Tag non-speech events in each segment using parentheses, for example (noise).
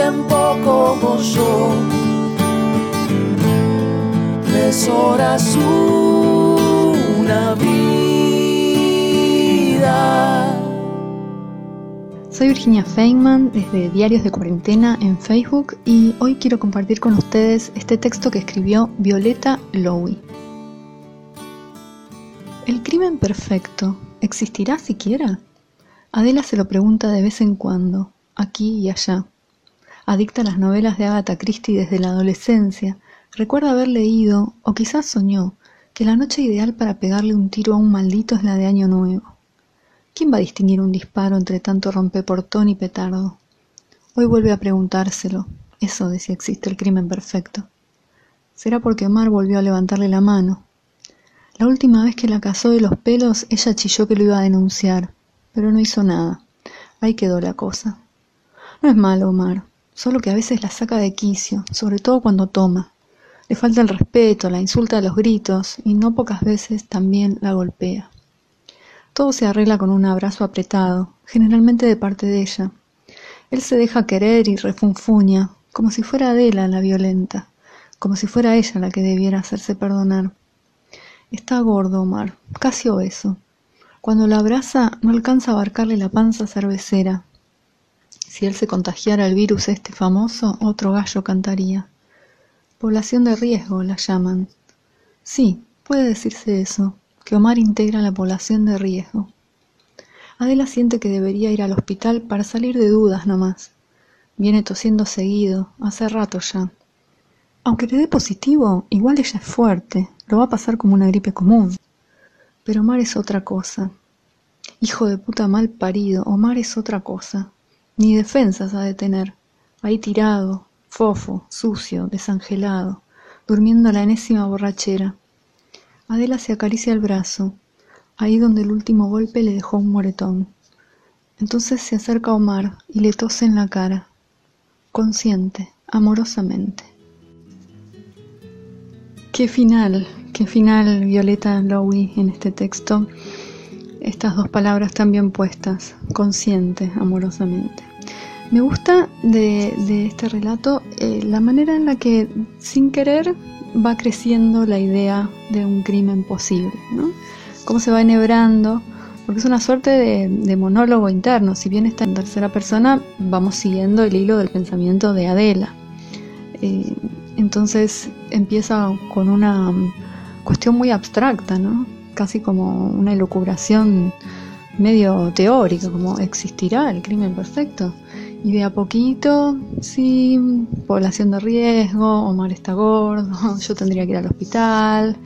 Tiempo como yo. Horas una vida. Soy Virginia Feynman desde Diarios de Cuarentena en Facebook y hoy quiero compartir con ustedes este texto que escribió Violeta Lowy. ¿El crimen perfecto existirá siquiera? Adela se lo pregunta de vez en cuando, aquí y allá. Adicta a las novelas de Agatha Christie desde la adolescencia, recuerda haber leído, o quizás soñó, que la noche ideal para pegarle un tiro a un maldito es la de Año Nuevo. ¿Quién va a distinguir un disparo entre tanto rompeportón y petardo? Hoy vuelve a preguntárselo, eso de si existe el crimen perfecto. Será porque Omar volvió a levantarle la mano. La última vez que la casó de los pelos, ella chilló que lo iba a denunciar, pero no hizo nada. Ahí quedó la cosa. No es malo, Omar, solo que a veces la saca de quicio, sobre todo cuando toma. Le falta el respeto, la insulta a los gritos y no pocas veces también la golpea. Todo se arregla con un abrazo apretado, generalmente de parte de ella. Él se deja querer y refunfuña, como si fuera Adela la violenta, como si fuera ella la que debiera hacerse perdonar. Está gordo, Omar, casi obeso. Cuando la abraza no alcanza a abarcarle la panza cervecera. Si él se contagiara el virus este famoso, otro gallo cantaría. Población de riesgo la llaman. Sí, puede decirse eso, que Omar integra la población de riesgo. Adela siente que debería ir al hospital para salir de dudas nomás. Viene tosiendo seguido, hace rato ya. Aunque le dé positivo, igual ella es fuerte, lo va a pasar como una gripe común. Pero Omar es otra cosa. Hijo de puta mal parido, Omar es otra cosa. Ni defensas ha de tener. Ahí tirado, fofo, sucio, desangelado, durmiendo la enésima borrachera. Adela se acaricia el brazo, ahí donde el último golpe le dejó un moretón. Entonces se acerca a Omar y le tose en la cara, consciente, amorosamente. Qué final, qué final Violeta Lowy en este texto. Estas dos palabras tan bien puestas, consciente, amorosamente. Me gusta de, este relato eh, la manera en la que sin querer va creciendo la idea de un crimen posible, ¿no? Cómo se va enhebrando, porque es una suerte de, monólogo interno. Si bien está en tercera persona, vamos siguiendo el hilo del pensamiento de Adela. Eh, entonces empieza con una cuestión muy abstracta, ¿no? Casi como una elucubración medio teórica, como ¿existirá el crimen perfecto? Y de a poquito, sí, población de riesgo, Omar está gordo, (laughs) yo tendría que ir al hospital.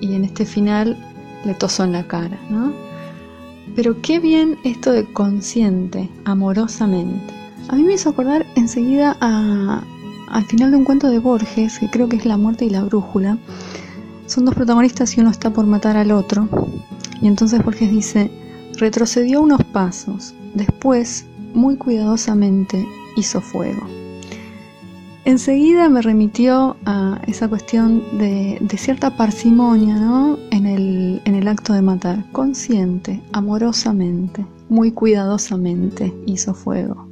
Y en este final le toso en la cara, ¿no? Pero qué bien esto de consciente, amorosamente. A mí me hizo acordar enseguida a, al final de un cuento de Borges, que creo que es La muerte y la brújula, son dos protagonistas y uno está por matar al otro. Y entonces Borges dice, retrocedió unos pasos, después, muy cuidadosamente, hizo fuego. Enseguida me remitió a esa cuestión de, cierta parsimonia ¿no? en, el, en el acto de matar, consciente, amorosamente, muy cuidadosamente hizo fuego,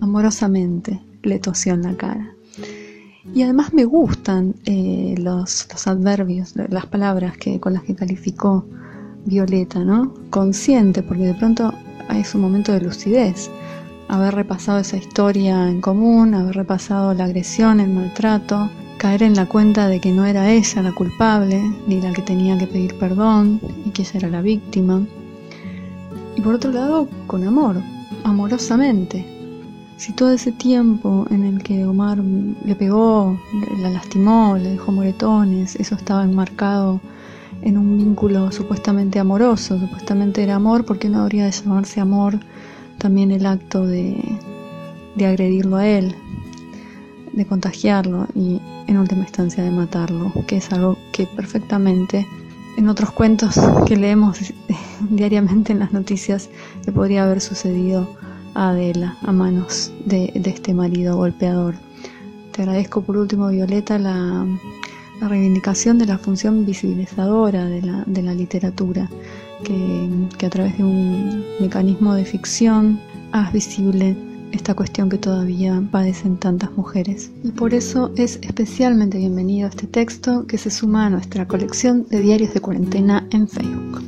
amorosamente le tosió en la cara. Y además me gustan eh, los, los, adverbios, las palabras que, con las que calificó Violeta, ¿no? Consciente, porque de pronto es un momento de lucidez. Haber repasado esa historia en común, haber repasado la agresión, el maltrato, caer en la cuenta de que no era ella la culpable, ni la que tenía que pedir perdón, y que ella era la víctima. Y por otro lado, con amor, amorosamente, si todo ese tiempo en el que Omar le pegó, la lastimó, le dejó moretones, eso estaba enmarcado en un vínculo supuestamente amoroso, supuestamente era amor, ¿por qué no habría de llamarse amor también el acto de, de agredirlo a él, de contagiarlo y en última instancia de matarlo, que es algo que perfectamente en otros cuentos que leemos (laughs) diariamente en las noticias le podría haber sucedido Adela a manos de, este marido golpeador. Te agradezco por último, Violeta, la, reivindicación de la función visibilizadora de la, literatura, que, que, a través de un mecanismo de ficción haz visible esta cuestión que todavía padecen tantas mujeres. Y por eso es especialmente bienvenido este texto que se suma a nuestra colección de diarios de cuarentena en Facebook.